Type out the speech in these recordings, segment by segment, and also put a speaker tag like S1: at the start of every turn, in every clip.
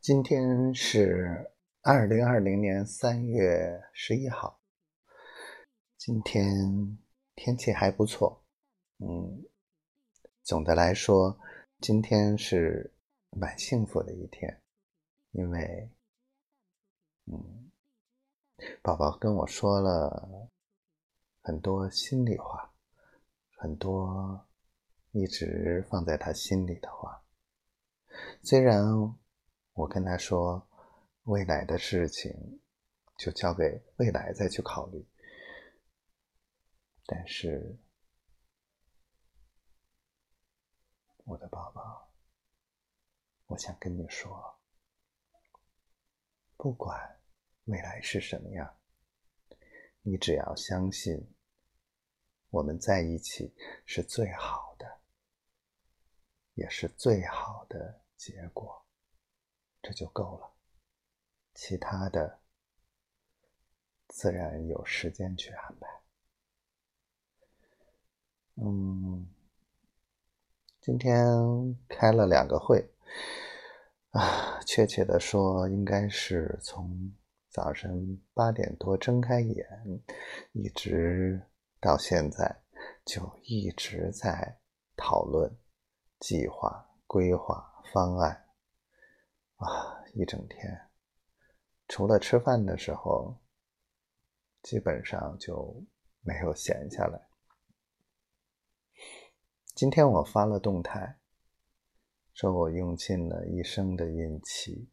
S1: 今天是二零二零年三月十一号。今天天气还不错，嗯，总的来说，今天是蛮幸福的一天，因为，嗯，宝宝跟我说了很多心里话，很多一直放在他心里的话，虽然。我跟他说，未来的事情就交给未来再去考虑。但是，我的宝宝，我想跟你说，不管未来是什么样，你只要相信，我们在一起是最好的，也是最好的结果。这就够了，其他的自然有时间去安排。嗯，今天开了两个会，啊，确切的说，应该是从早晨八点多睁开眼，一直到现在，就一直在讨论计划、规划、方案。啊，一整天，除了吃饭的时候，基本上就没有闲下来。今天我发了动态，说我用尽了一生的运气，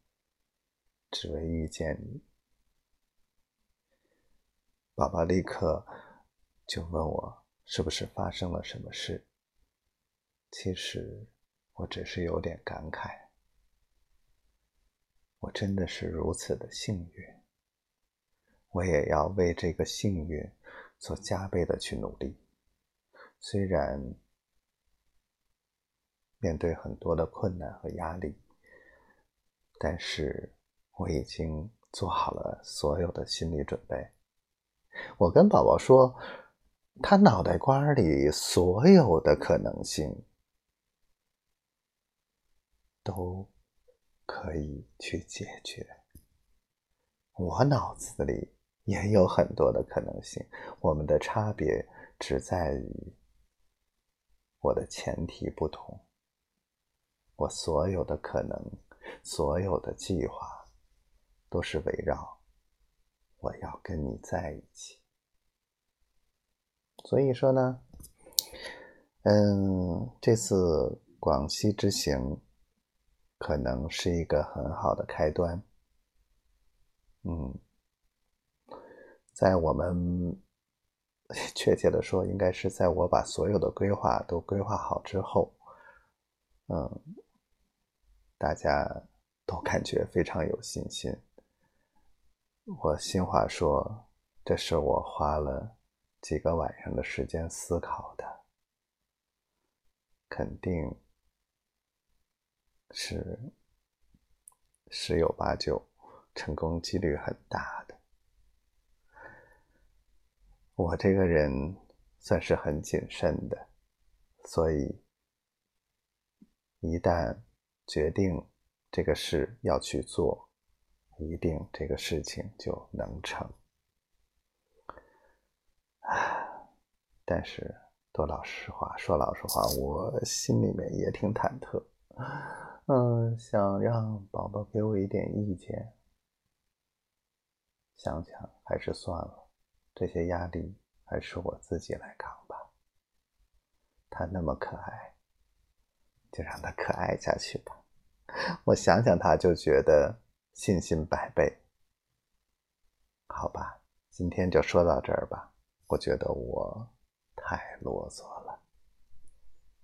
S1: 只为遇见你。宝宝立刻就问我是不是发生了什么事。其实我只是有点感慨。我真的是如此的幸运，我也要为这个幸运做加倍的去努力。虽然面对很多的困难和压力，但是我已经做好了所有的心理准备。我跟宝宝说，他脑袋瓜里所有的可能性都。可以去解决。我脑子里也有很多的可能性，我们的差别只在于我的前提不同。我所有的可能，所有的计划，都是围绕我要跟你在一起。所以说呢，嗯，这次广西之行。可能是一个很好的开端。嗯，在我们 确切的说，应该是在我把所有的规划都规划好之后，嗯，大家都感觉非常有信心。我新话说，这是我花了几个晚上的时间思考的，肯定。是十有八九，成功几率很大的。我这个人算是很谨慎的，所以一旦决定这个事要去做，一定这个事情就能成。啊，但是说老实话，说老实话，我心里面也挺忐忑。嗯，想让宝宝给我一点意见，想想还是算了，这些压力还是我自己来扛吧。他那么可爱，就让他可爱下去吧。我想想他就觉得信心百倍。好吧，今天就说到这儿吧。我觉得我太啰嗦了。